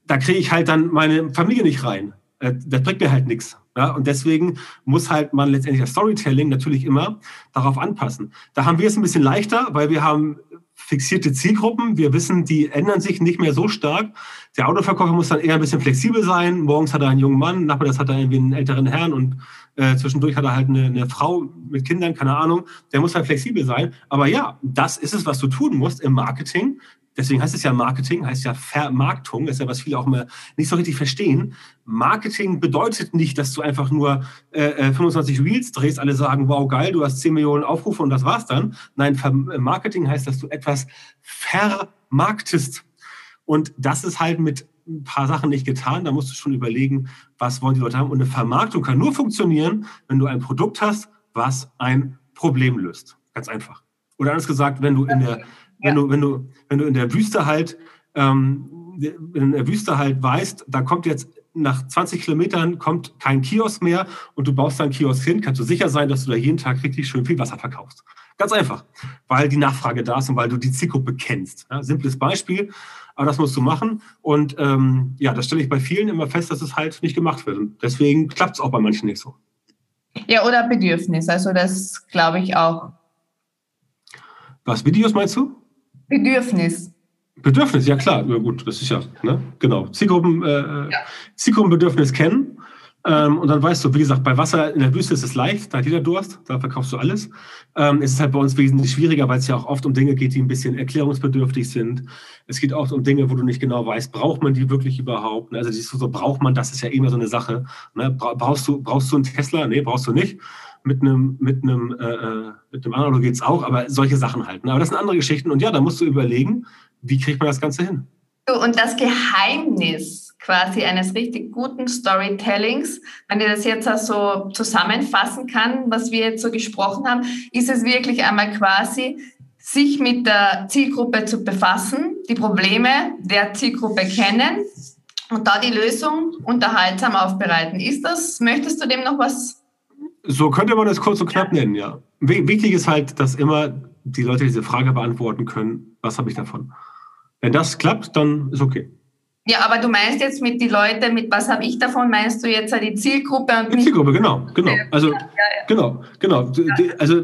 da kriege ich halt dann meine Familie nicht rein. Äh, das bringt mir halt nichts. Ja, und deswegen muss halt man letztendlich das Storytelling natürlich immer darauf anpassen. Da haben wir es ein bisschen leichter, weil wir haben fixierte Zielgruppen. Wir wissen, die ändern sich nicht mehr so stark. Der Autoverkäufer muss dann eher ein bisschen flexibel sein. Morgens hat er einen jungen Mann, nachmittags hat er irgendwie einen älteren Herrn und äh, zwischendurch hat er halt eine, eine, Frau mit Kindern, keine Ahnung. Der muss halt flexibel sein. Aber ja, das ist es, was du tun musst im Marketing, Deswegen heißt es ja Marketing, heißt ja Vermarktung, das ist ja, was viele auch immer nicht so richtig verstehen. Marketing bedeutet nicht, dass du einfach nur äh, 25 äh, Reels drehst, alle sagen, wow, geil, du hast 10 Millionen Aufrufe und das war's dann. Nein, äh, Marketing heißt, dass du etwas vermarktest. Und das ist halt mit ein paar Sachen nicht getan. Da musst du schon überlegen, was wollen die Leute haben. Und eine Vermarktung kann nur funktionieren, wenn du ein Produkt hast, was ein Problem löst. Ganz einfach. Oder anders gesagt, wenn du in der wenn, du, wenn, du, wenn du in der Wüste halt, ähm, in der Wüste halt weißt, da kommt jetzt nach 20 Kilometern kommt kein Kiosk mehr und du baust deinen Kiosk hin, kannst du sicher sein, dass du da jeden Tag richtig schön viel Wasser verkaufst. Ganz einfach, weil die Nachfrage da ist und weil du die Zielgruppe kennst. Ja, simples Beispiel, aber das musst du machen. Und ähm, ja, das stelle ich bei vielen immer fest, dass es halt nicht gemacht wird. Und deswegen klappt es auch bei manchen nicht so. Ja, oder Bedürfnis. Also das glaube ich auch. Was, Videos meinst du? Bedürfnis. Bedürfnis, ja klar, ja, gut, das ist ja, ne? genau. Zielgruppen, äh, ja. Zielgruppenbedürfnis kennen. Ähm, und dann weißt du, wie gesagt, bei Wasser in der Wüste ist es leicht, da hat jeder Durst, da verkaufst du alles. Ähm, es ist halt bei uns wesentlich schwieriger, weil es ja auch oft um Dinge geht, die ein bisschen erklärungsbedürftig sind. Es geht oft um Dinge, wo du nicht genau weißt, braucht man die wirklich überhaupt? Also so, braucht man, das ist ja immer so eine Sache. Ne? Brauchst, du, brauchst du einen Tesla? Nee, brauchst du nicht. Mit einem, mit einem, äh, äh mit einem anderen geht es auch, aber solche Sachen halt. Ne? Aber das sind andere Geschichten. Und ja, da musst du überlegen, wie kriegt man das Ganze hin? Und das Geheimnis quasi eines richtig guten Storytellings, wenn ich das jetzt so zusammenfassen kann, was wir jetzt so gesprochen haben, ist es wirklich einmal quasi, sich mit der Zielgruppe zu befassen, die Probleme der Zielgruppe kennen und da die Lösung unterhaltsam aufbereiten. Ist das, möchtest du dem noch was? So könnte man das kurz und knapp nennen, ja. Wichtig ist halt, dass immer die Leute diese Frage beantworten können, was habe ich davon? Wenn das klappt, dann ist okay. Ja, aber du meinst jetzt mit die Leute, mit was habe ich davon? Meinst du jetzt die Zielgruppe? Und die Zielgruppe, genau, genau. Also, ja, ja, ja. genau, genau. Also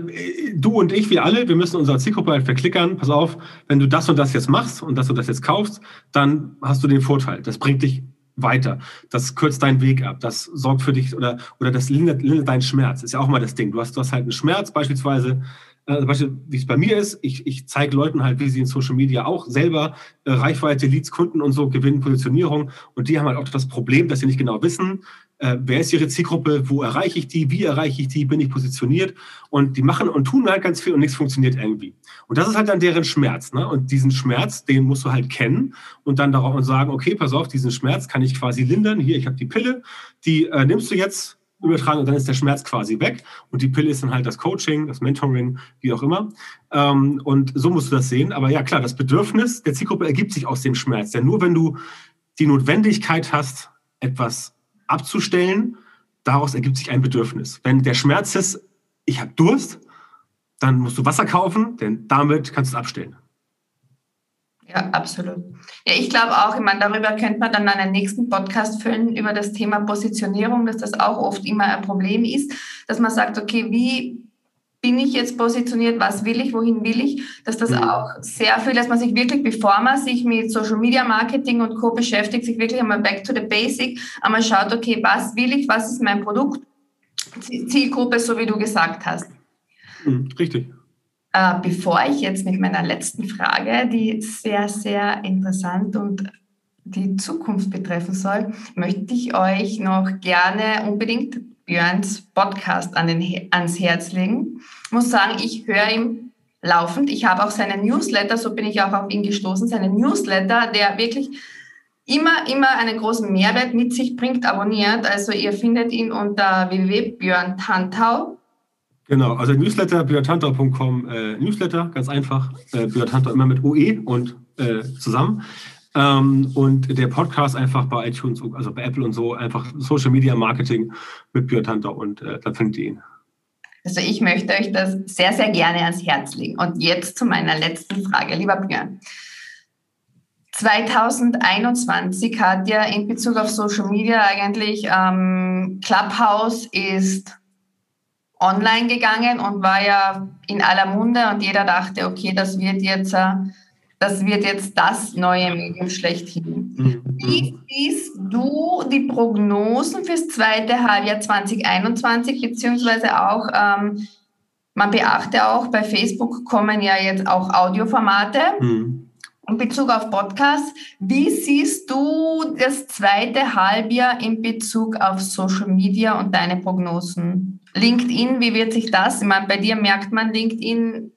du und ich, wir alle, wir müssen unsere Zielgruppe halt verklickern. Pass auf, wenn du das und das jetzt machst und dass du das jetzt kaufst, dann hast du den Vorteil. Das bringt dich weiter. Das kürzt deinen Weg ab. Das sorgt für dich oder, oder das lindert, lindert deinen Schmerz. Ist ja auch mal das Ding. Du hast, du hast halt einen Schmerz beispielsweise also Beispiel, wie es bei mir ist, ich, ich zeige Leuten halt, wie sie in Social Media auch selber äh, Reichweite, Leads, Kunden und so gewinnen, Positionierung. Und die haben halt auch das Problem, dass sie nicht genau wissen, äh, wer ist ihre Zielgruppe, wo erreiche ich die, wie erreiche ich die, bin ich positioniert. Und die machen und tun halt ganz viel und nichts funktioniert irgendwie. Und das ist halt dann deren Schmerz. Ne? Und diesen Schmerz, den musst du halt kennen und dann darauf und sagen, okay, pass auf, diesen Schmerz kann ich quasi lindern. Hier, ich habe die Pille, die äh, nimmst du jetzt übertragen und dann ist der Schmerz quasi weg. Und die Pille ist dann halt das Coaching, das Mentoring, wie auch immer. Ähm, und so musst du das sehen. Aber ja, klar, das Bedürfnis der Zielgruppe ergibt sich aus dem Schmerz. Denn nur wenn du die Notwendigkeit hast, etwas abzustellen, daraus ergibt sich ein Bedürfnis. Wenn der Schmerz ist, ich habe Durst, dann musst du Wasser kaufen, denn damit kannst du es abstellen. Ja, absolut. Ja, ich glaube auch, ich meine, darüber könnte man dann einen nächsten Podcast füllen über das Thema Positionierung, dass das auch oft immer ein Problem ist, dass man sagt, okay, wie bin ich jetzt positioniert, was will ich, wohin will ich, dass das mhm. auch sehr viel, dass man sich wirklich, bevor man sich mit Social Media Marketing und Co. beschäftigt, sich wirklich einmal back to the basic, einmal schaut, okay, was will ich, was ist mein Produkt, Zielgruppe, so wie du gesagt hast. Mhm, richtig. Äh, bevor ich jetzt mit meiner letzten Frage, die sehr, sehr interessant und die Zukunft betreffen soll, möchte ich euch noch gerne unbedingt Björns Podcast an den, ans Herz legen. Ich muss sagen, ich höre ihn laufend. Ich habe auch seinen Newsletter, so bin ich auch auf ihn gestoßen, seinen Newsletter, der wirklich immer, immer einen großen Mehrwert mit sich bringt, abonniert. Also ihr findet ihn unter www.björntantau Genau, also Newsletter, björntantor.com, äh, Newsletter, ganz einfach. Äh, Björntantor immer mit OE und äh, zusammen. Ähm, und der Podcast einfach bei iTunes, also bei Apple und so, einfach Social Media Marketing mit Björn Tantor und äh, dann findet ihr ihn. Also ich möchte euch das sehr, sehr gerne ans Herz legen. Und jetzt zu meiner letzten Frage, lieber Björn. 2021 hat ja in Bezug auf Social Media eigentlich ähm, Clubhouse ist online gegangen und war ja in aller Munde und jeder dachte, okay, das wird jetzt, äh, das, wird jetzt das neue Medium schlechthin. Mhm. Wie siehst du die Prognosen fürs zweite Halbjahr 2021, beziehungsweise auch, ähm, man beachte auch, bei Facebook kommen ja jetzt auch Audioformate. Mhm. In Bezug auf Podcasts, wie siehst du das zweite Halbjahr in Bezug auf Social Media und deine Prognosen? LinkedIn, wie wird sich das? Ich meine, bei dir merkt man LinkedIn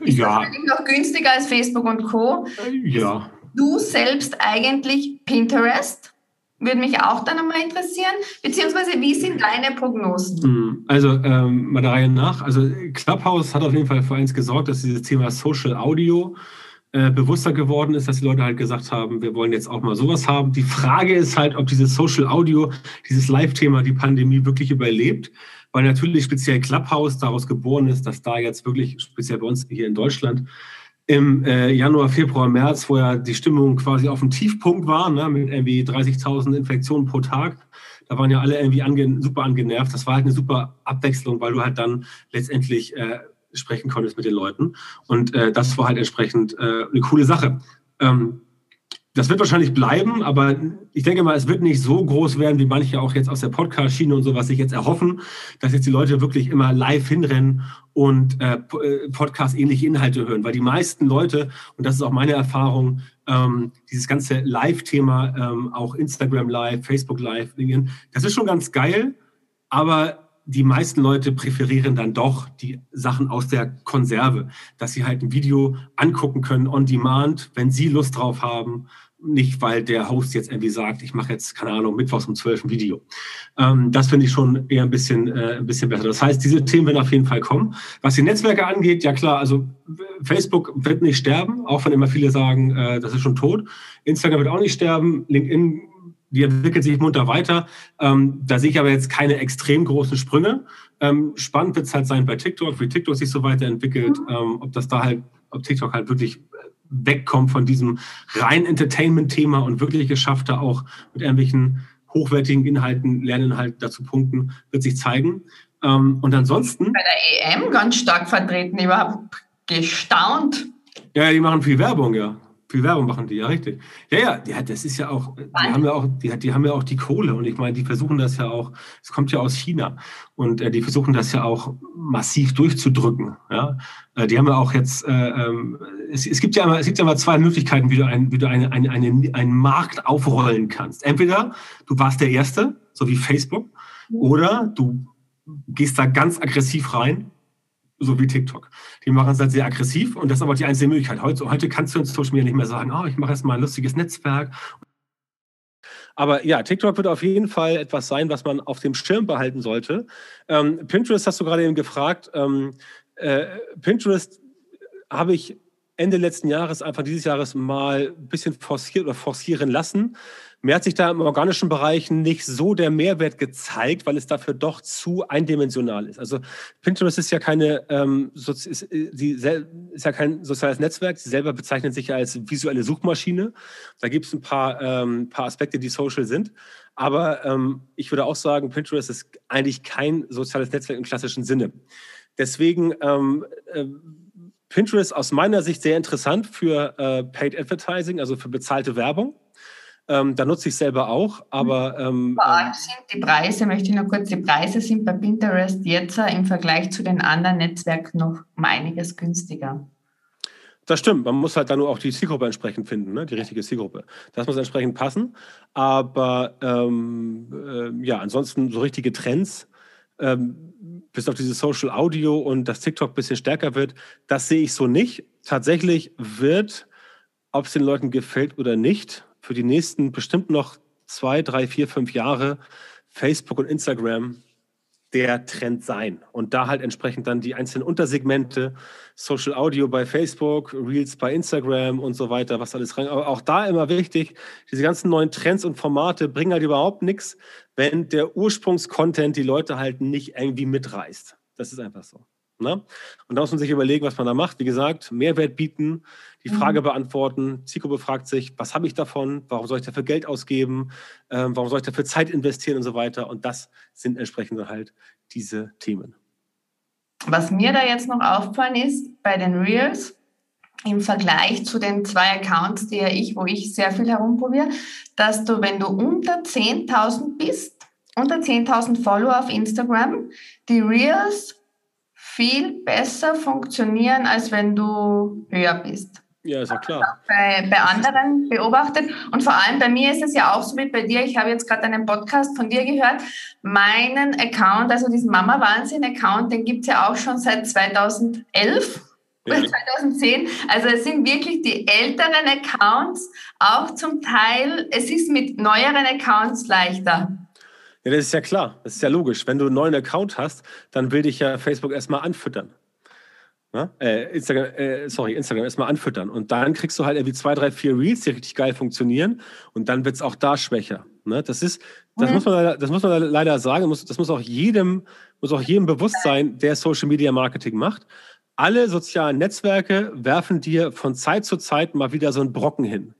ist ja. noch günstiger als Facebook und Co. Ja. Du selbst eigentlich Pinterest? Würde mich auch dann einmal interessieren. Beziehungsweise, wie sind deine Prognosen? Hm, also, ähm, mal der Reihe nach. Also, Clubhouse hat auf jeden Fall für eins gesorgt, dass dieses Thema Social Audio äh, bewusster geworden ist, dass die Leute halt gesagt haben, wir wollen jetzt auch mal sowas haben. Die Frage ist halt, ob dieses Social Audio, dieses Live-Thema die Pandemie wirklich überlebt, weil natürlich speziell Clubhouse daraus geboren ist, dass da jetzt wirklich, speziell bei uns hier in Deutschland, im äh, Januar, Februar, März, wo ja die Stimmung quasi auf dem Tiefpunkt war, ne, mit irgendwie 30.000 Infektionen pro Tag, Da waren ja alle irgendwie ange super angenervt. Das war halt eine super Abwechslung, weil du halt dann letztendlich äh, sprechen konntest mit den Leuten. Und äh, das war halt entsprechend äh, eine coole Sache. Ähm, das wird wahrscheinlich bleiben, aber ich denke mal, es wird nicht so groß werden, wie manche auch jetzt aus der Podcast-Schiene und sowas sich jetzt erhoffen, dass jetzt die Leute wirklich immer live hinrennen und äh, äh, Podcast-ähnliche Inhalte hören. Weil die meisten Leute, und das ist auch meine Erfahrung, ähm, dieses ganze Live-Thema, ähm, auch Instagram Live, Facebook Live, das ist schon ganz geil, aber die meisten Leute präferieren dann doch die Sachen aus der Konserve, dass sie halt ein Video angucken können on demand, wenn sie Lust drauf haben. Nicht, weil der Host jetzt irgendwie sagt, ich mache jetzt, keine Ahnung, mittwochs um 12 ein Video. Ähm, das finde ich schon eher ein bisschen, äh, ein bisschen besser. Das heißt, diese Themen werden auf jeden Fall kommen. Was die Netzwerke angeht, ja klar, also Facebook wird nicht sterben, auch wenn immer viele sagen, äh, das ist schon tot. Instagram wird auch nicht sterben. LinkedIn die entwickelt sich munter weiter. Ähm, da sehe ich aber jetzt keine extrem großen Sprünge. Ähm, spannend wird es halt sein bei TikTok, wie TikTok sich so weiterentwickelt, mhm. ähm, ob das da halt, ob TikTok halt wirklich wegkommt von diesem rein Entertainment-Thema und wirklich geschafft da auch mit irgendwelchen hochwertigen Inhalten, Lerninhalten dazu punkten, wird sich zeigen. Ähm, und ansonsten. Bei der EM ganz stark vertreten, überhaupt gestaunt. Ja, die machen viel Werbung, ja. Viel Werbung machen die, ja, richtig. Ja, ja, ja das ist ja auch, die haben ja auch, die, die haben ja auch die Kohle und ich meine, die versuchen das ja auch, es kommt ja aus China und äh, die versuchen das ja auch massiv durchzudrücken. Ja? Äh, die haben ja auch jetzt, äh, ähm, es, es, gibt ja immer, es gibt ja immer zwei Möglichkeiten, wie du, ein, wie du eine, eine, eine, einen Markt aufrollen kannst. Entweder du warst der Erste, so wie Facebook, mhm. oder du gehst da ganz aggressiv rein so wie TikTok. Die machen es halt sehr aggressiv und das ist aber die einzige Möglichkeit. Heute, heute kannst du in Social Media nicht mehr sagen, oh, ich mache jetzt mal ein lustiges Netzwerk. Aber ja, TikTok wird auf jeden Fall etwas sein, was man auf dem Schirm behalten sollte. Ähm, Pinterest hast du gerade eben gefragt. Ähm, äh, Pinterest habe ich Ende letzten Jahres, Anfang dieses Jahres mal ein bisschen forcieren lassen. Mir hat sich da im organischen Bereich nicht so der Mehrwert gezeigt, weil es dafür doch zu eindimensional ist. Also Pinterest ist ja keine, ähm, ist, die, ist ja kein soziales Netzwerk. Sie selber bezeichnen sich ja als visuelle Suchmaschine. Da gibt es ein paar, ähm, paar Aspekte, die social sind. Aber ähm, ich würde auch sagen, Pinterest ist eigentlich kein soziales Netzwerk im klassischen Sinne. Deswegen ähm, äh, Pinterest aus meiner Sicht sehr interessant für äh, Paid Advertising, also für bezahlte Werbung. Ähm, da nutze ich selber auch, aber. Ähm, Vor allem sind die Preise, möchte ich noch kurz, die Preise sind bei Pinterest jetzt im Vergleich zu den anderen Netzwerken noch um einiges günstiger. Das stimmt, man muss halt dann nur auch die Zielgruppe entsprechend finden, ne? die richtige Zielgruppe. Das muss entsprechend passen. Aber ähm, äh, ja, ansonsten so richtige Trends, ähm, bis auf dieses Social Audio und dass TikTok ein bisschen stärker wird, das sehe ich so nicht. Tatsächlich wird, ob es den Leuten gefällt oder nicht, für die nächsten bestimmt noch zwei, drei, vier, fünf Jahre Facebook und Instagram der Trend sein. Und da halt entsprechend dann die einzelnen Untersegmente, Social Audio bei Facebook, Reels bei Instagram und so weiter, was alles rein. Aber auch da immer wichtig, diese ganzen neuen Trends und Formate bringen halt überhaupt nichts, wenn der Ursprungskontent die Leute halt nicht irgendwie mitreißt. Das ist einfach so. Ne? Und da muss man sich überlegen, was man da macht. Wie gesagt, Mehrwert bieten, die mhm. Frage beantworten. Zielgruppe fragt sich, was habe ich davon? Warum soll ich dafür Geld ausgeben? Ähm, warum soll ich dafür Zeit investieren und so weiter? Und das sind entsprechend halt diese Themen. Was mir da jetzt noch aufgefallen ist bei den Reels, im Vergleich zu den zwei Accounts, die ja ich, wo ich sehr viel herumprobiere, dass du, wenn du unter 10.000 bist, unter 10.000 Follower auf Instagram, die Reels viel besser funktionieren, als wenn du höher bist. Ja, ist ja klar. Bei, bei anderen beobachtet. Und vor allem bei mir ist es ja auch so wie bei dir. Ich habe jetzt gerade einen Podcast von dir gehört. Meinen Account, also diesen Mama-Wahnsinn-Account, den gibt es ja auch schon seit 2011. Ja. 2010. Also es sind wirklich die älteren Accounts, auch zum Teil, es ist mit neueren Accounts leichter. Ja, das ist ja klar, das ist ja logisch. Wenn du einen neuen Account hast, dann will dich ja Facebook erstmal anfüttern. Äh, Instagram, äh, sorry, Instagram erstmal anfüttern. Und dann kriegst du halt irgendwie zwei, drei, vier Reels, die richtig geil funktionieren. Und dann wird es auch da schwächer. Ne? Das ist, das, mhm. muss man, das muss man leider sagen, das muss auch jedem, muss auch jedem bewusst sein, der Social Media Marketing macht. Alle sozialen Netzwerke werfen dir von Zeit zu Zeit mal wieder so einen Brocken hin,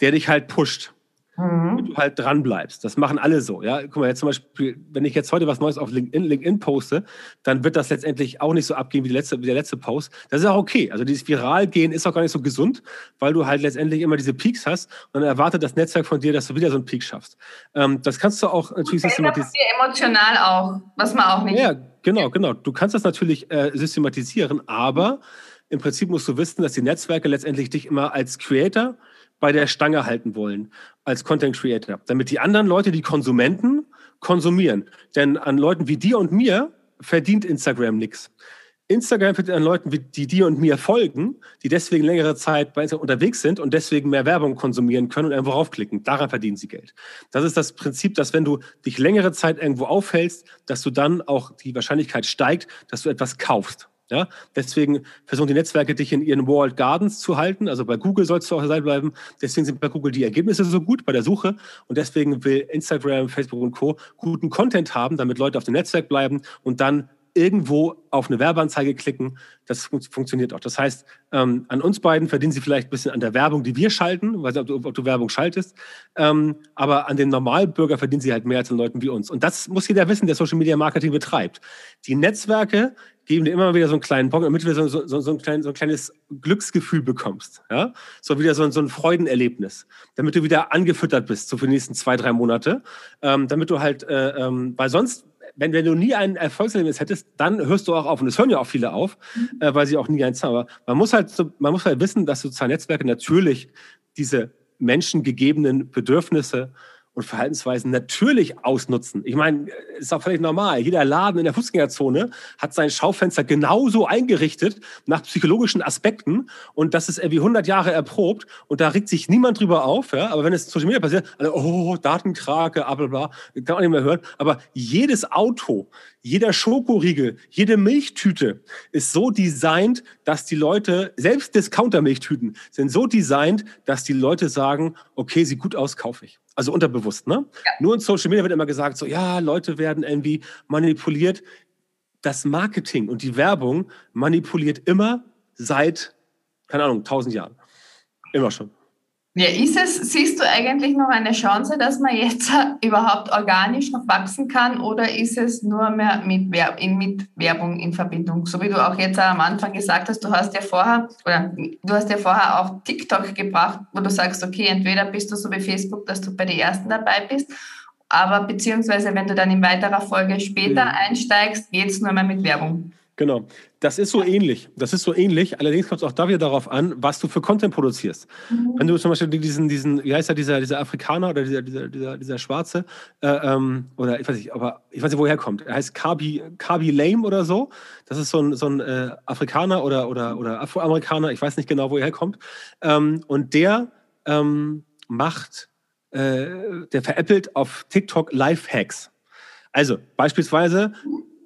der dich halt pusht. Mhm. du halt dran bleibst. Das machen alle so. Ja, guck mal, jetzt zum Beispiel, wenn ich jetzt heute was Neues auf LinkedIn, LinkedIn poste, dann wird das letztendlich auch nicht so abgehen wie, die letzte, wie der letzte Post. Das ist auch okay. Also dieses Viral-Gehen ist auch gar nicht so gesund, weil du halt letztendlich immer diese Peaks hast und dann erwartet das Netzwerk von dir, dass du wieder so einen Peak schaffst. Ähm, das kannst du auch natürlich systematisieren. Emotional auch, was man auch nicht. Ja, genau, genau. Du kannst das natürlich äh, systematisieren, aber im Prinzip musst du wissen, dass die Netzwerke letztendlich dich immer als Creator bei der Stange halten wollen, als Content Creator, damit die anderen Leute, die Konsumenten, konsumieren. Denn an Leuten wie dir und mir verdient Instagram nichts. Instagram verdient an Leuten, die dir und mir folgen, die deswegen längere Zeit bei Instagram unterwegs sind und deswegen mehr Werbung konsumieren können und irgendwo raufklicken. Daran verdienen sie Geld. Das ist das Prinzip, dass wenn du dich längere Zeit irgendwo aufhältst, dass du dann auch die Wahrscheinlichkeit steigt, dass du etwas kaufst. Ja, deswegen versuchen die Netzwerke, dich in ihren Walled Gardens zu halten. Also bei Google sollst du auch dabei bleiben. Deswegen sind bei Google die Ergebnisse so gut bei der Suche. Und deswegen will Instagram, Facebook und Co. guten Content haben, damit Leute auf dem Netzwerk bleiben und dann irgendwo auf eine Werbeanzeige klicken. Das fun funktioniert auch. Das heißt, ähm, an uns beiden verdienen sie vielleicht ein bisschen an der Werbung, die wir schalten, weiß nicht, ob du, ob du Werbung schaltest, ähm, aber an den Normalbürger verdienen sie halt mehr als an Leuten wie uns. Und das muss jeder wissen, der Social Media Marketing betreibt. Die Netzwerke geben dir immer wieder so einen kleinen Bock, damit du so, so, so, ein, klein, so ein kleines Glücksgefühl bekommst. Ja? So wieder so, so ein Freudenerlebnis, damit du wieder angefüttert bist, so für die nächsten zwei, drei Monate. Ähm, damit du halt, äh, ähm, weil sonst, wenn, wenn du nie ein Erfolgserlebnis hättest, dann hörst du auch auf. Und es hören ja auch viele auf, mhm. äh, weil sie auch nie eins haben. Aber man muss halt, so, man muss halt wissen, dass soziale Netzwerke natürlich diese menschengegebenen Bedürfnisse und Verhaltensweisen natürlich ausnutzen. Ich meine, ist auch völlig normal. Jeder Laden in der Fußgängerzone hat sein Schaufenster genauso eingerichtet nach psychologischen Aspekten und das ist irgendwie 100 Jahre erprobt und da regt sich niemand drüber auf. Ja? Aber wenn es Social Media passiert, alle, oh, Datenkrake, bla bla kann man nicht mehr hören. Aber jedes Auto, jeder Schokoriegel, jede Milchtüte ist so designt, dass die Leute, selbst Discounter-Milchtüten, sind so designt, dass die Leute sagen, okay, sieht gut aus, kaufe ich. Also unterbewusst, ne? Ja. Nur in Social Media wird immer gesagt, so, ja, Leute werden irgendwie manipuliert. Das Marketing und die Werbung manipuliert immer seit, keine Ahnung, tausend Jahren. Immer schon. Ja, ist es, siehst du eigentlich noch eine Chance, dass man jetzt überhaupt organisch noch wachsen kann oder ist es nur mehr mit, Werb mit Werbung in Verbindung? So wie du auch jetzt am Anfang gesagt hast, du hast ja vorher, oder du hast ja vorher auch TikTok gebracht, wo du sagst, okay, entweder bist du so wie Facebook, dass du bei den ersten dabei bist, aber beziehungsweise wenn du dann in weiterer Folge später mhm. einsteigst, geht es nur mehr mit Werbung. Genau. Das ist so ähnlich. Das ist so ähnlich. Allerdings kommt es auch da wieder darauf an, was du für Content produzierst. Mhm. Wenn du zum Beispiel diesen, diesen, wie heißt er, dieser, dieser Afrikaner oder dieser, dieser, dieser, dieser Schwarze, äh, ähm, oder ich weiß nicht, aber ich weiß nicht, woher er kommt. Er heißt Kabi, Kabi Lame oder so. Das ist so ein, so ein äh, Afrikaner oder, oder, oder Afroamerikaner, ich weiß nicht genau, wo er herkommt. Ähm, und der ähm, macht, äh, der veräppelt auf TikTok Live-Hacks. Also beispielsweise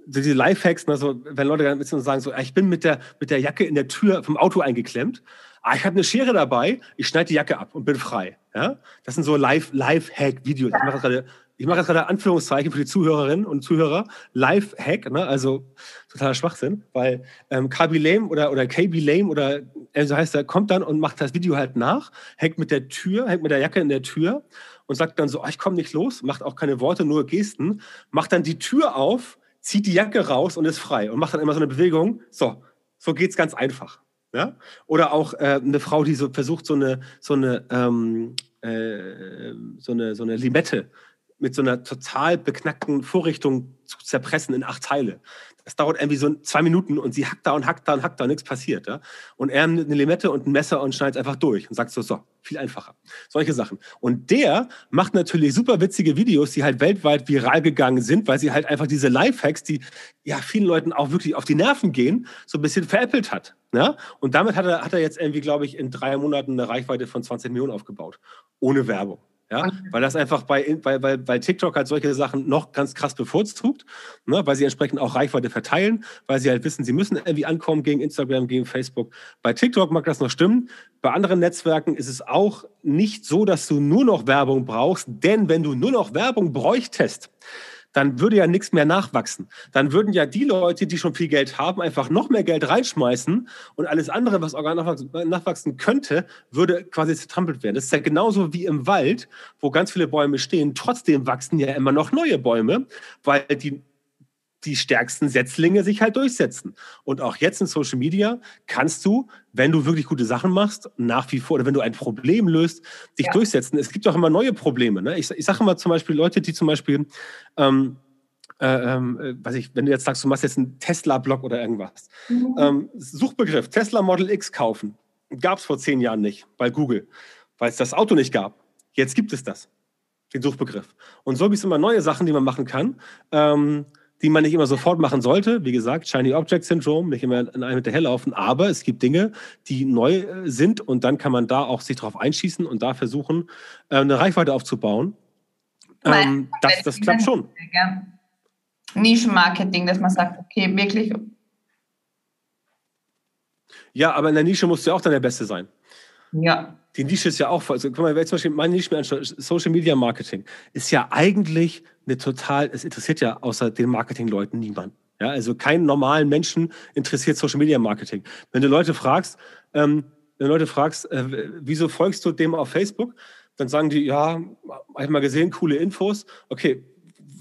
diese Lifehacks, ne, so, wenn Leute bisschen sagen, so, ich bin mit der, mit der Jacke in der Tür vom Auto eingeklemmt, ah, ich habe eine Schere dabei, ich schneide die Jacke ab und bin frei. Ja? Das sind so Live-Hack-Videos. Ich mache gerade ich mache jetzt gerade Anführungszeichen für die Zuhörerinnen und Zuhörer. Live-Hack, ne? also totaler Schwachsinn, weil ähm, KB Lame oder, oder KB Lame oder äh, so heißt er, kommt dann und macht das Video halt nach, hängt mit der Tür, hängt mit der Jacke in der Tür und sagt dann so, oh, ich komme nicht los, macht auch keine Worte, nur Gesten, macht dann die Tür auf, zieht die Jacke raus und ist frei und macht dann immer so eine Bewegung. So, so geht's ganz einfach. Ja? Oder auch äh, eine Frau, die so versucht, so eine, so eine, ähm, äh, so eine, so eine Limette mit so einer total beknackten Vorrichtung zu zerpressen in acht Teile. Das dauert irgendwie so zwei Minuten und sie hackt da und hackt da und hackt da und nichts passiert. Ja? Und er nimmt eine Limette und ein Messer und schneidet einfach durch und sagt so, so, viel einfacher. Solche Sachen. Und der macht natürlich super witzige Videos, die halt weltweit viral gegangen sind, weil sie halt einfach diese Lifehacks, die ja vielen Leuten auch wirklich auf die Nerven gehen, so ein bisschen veräppelt hat. Ja? Und damit hat er, hat er jetzt irgendwie, glaube ich, in drei Monaten eine Reichweite von 20 Millionen aufgebaut. Ohne Werbung. Ja, weil das einfach bei, bei, bei, bei TikTok halt solche Sachen noch ganz krass bevorzugt, ne, weil sie entsprechend auch Reichweite verteilen, weil sie halt wissen, sie müssen irgendwie ankommen gegen Instagram, gegen Facebook. Bei TikTok mag das noch stimmen. Bei anderen Netzwerken ist es auch nicht so, dass du nur noch Werbung brauchst, denn wenn du nur noch Werbung bräuchtest, dann würde ja nichts mehr nachwachsen. Dann würden ja die Leute, die schon viel Geld haben, einfach noch mehr Geld reinschmeißen und alles andere, was organisch nachwachsen könnte, würde quasi zertrampelt werden. Das ist ja genauso wie im Wald, wo ganz viele Bäume stehen. Trotzdem wachsen ja immer noch neue Bäume, weil die die stärksten Setzlinge sich halt durchsetzen. Und auch jetzt in Social Media kannst du, wenn du wirklich gute Sachen machst, nach wie vor, oder wenn du ein Problem löst, dich ja. durchsetzen. Es gibt auch immer neue Probleme. Ne? Ich, ich sage immer zum Beispiel Leute, die zum Beispiel, ähm, äh, äh, weiß ich, wenn du jetzt sagst, du machst jetzt einen Tesla-Blog oder irgendwas. Mhm. Ähm, Suchbegriff, Tesla Model X kaufen. Gab es vor zehn Jahren nicht bei Google, weil es das Auto nicht gab. Jetzt gibt es das, den Suchbegriff. Und so gibt es immer neue Sachen, die man machen kann. Ähm, die man nicht immer sofort machen sollte. Wie gesagt, Shiny Object Syndrome, nicht immer in einem hinterherlaufen. Aber es gibt Dinge, die neu äh, sind und dann kann man da auch sich darauf einschießen und da versuchen, äh, eine Reichweite aufzubauen. Ähm, das, das klappt schon. Nischenmarketing, dass man sagt, okay, wirklich. Ja, aber in der Nische musst du ja auch dann der Beste sein. Ja. Die Nische ist ja auch, also guck mal, wenn zum Beispiel meine Nische mir anschaue, Social Media Marketing, ist ja eigentlich eine total, es interessiert ja außer den Marketingleuten niemand. Ja, also keinen normalen Menschen interessiert Social Media Marketing. Wenn du Leute fragst, ähm, wenn du Leute fragst, äh, wieso folgst du dem auf Facebook, dann sagen die, ja, habe ich mal gesehen, coole Infos. Okay,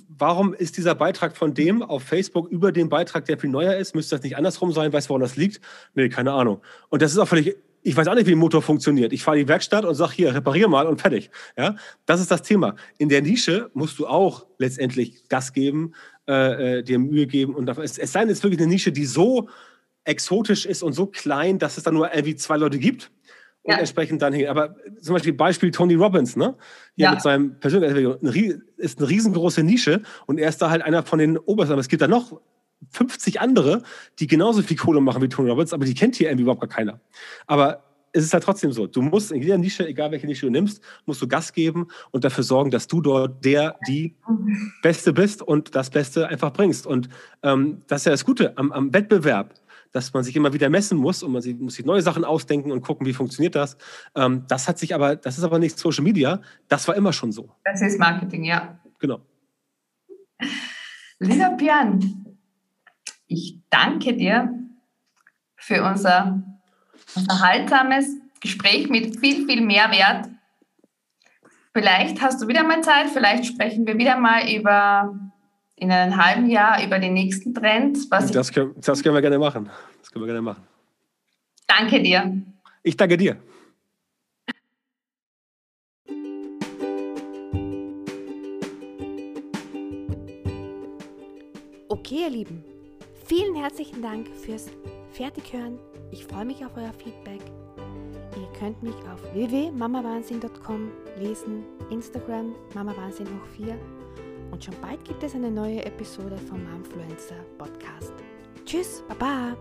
warum ist dieser Beitrag von dem auf Facebook über den Beitrag, der viel neuer ist? Müsste das nicht andersrum sein? Weißt du, woran das liegt? Nee, keine Ahnung. Und das ist auch völlig ich weiß auch nicht, wie ein Motor funktioniert. Ich fahre in die Werkstatt und sage hier, reparier mal und fertig. Ja, das ist das Thema. In der Nische musst du auch letztendlich Gas geben, äh, äh dir Mühe geben und es, es sei denn, es ist wirklich eine Nische, die so exotisch ist und so klein, dass es dann nur irgendwie zwei Leute gibt und ja. entsprechend dann hin. Aber zum Beispiel Beispiel Tony Robbins, ne? Hier ja. mit seinem persönlichen, ist eine riesengroße Nische und er ist da halt einer von den Obersten. Aber es gibt da noch 50 andere, die genauso viel Kohle machen wie Tony Robbins, aber die kennt hier irgendwie überhaupt gar keiner. Aber es ist halt trotzdem so. Du musst in jeder Nische, egal welche Nische du nimmst, musst du Gas geben und dafür sorgen, dass du dort der, die Beste bist und das Beste einfach bringst. Und ähm, das ist ja das Gute am, am, Wettbewerb, dass man sich immer wieder messen muss und man muss sich neue Sachen ausdenken und gucken, wie funktioniert das. Ähm, das hat sich aber, das ist aber nicht Social Media. Das war immer schon so. Das ist Marketing, ja. Genau. Lieber Björn, ich danke dir für unser unterhaltsames Gespräch mit viel, viel Mehrwert. Vielleicht hast du wieder mal Zeit, vielleicht sprechen wir wieder mal über in einem halben Jahr über den nächsten Trend. Was das, können, das können wir gerne machen. Das können wir gerne machen. Danke dir. Ich danke dir. Okay, ihr Lieben. Vielen herzlichen Dank fürs Fertighören. Ich freue mich auf euer Feedback. Ihr könnt mich auf www.mamawahnsinn.com lesen, Instagram mamawahnsinn hoch 4 und schon bald gibt es eine neue Episode vom Momfluencer Podcast. Tschüss, Baba!